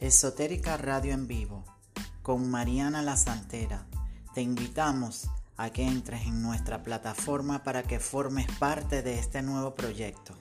Esotérica Radio en Vivo con Mariana La Santera. Te invitamos a que entres en nuestra plataforma para que formes parte de este nuevo proyecto.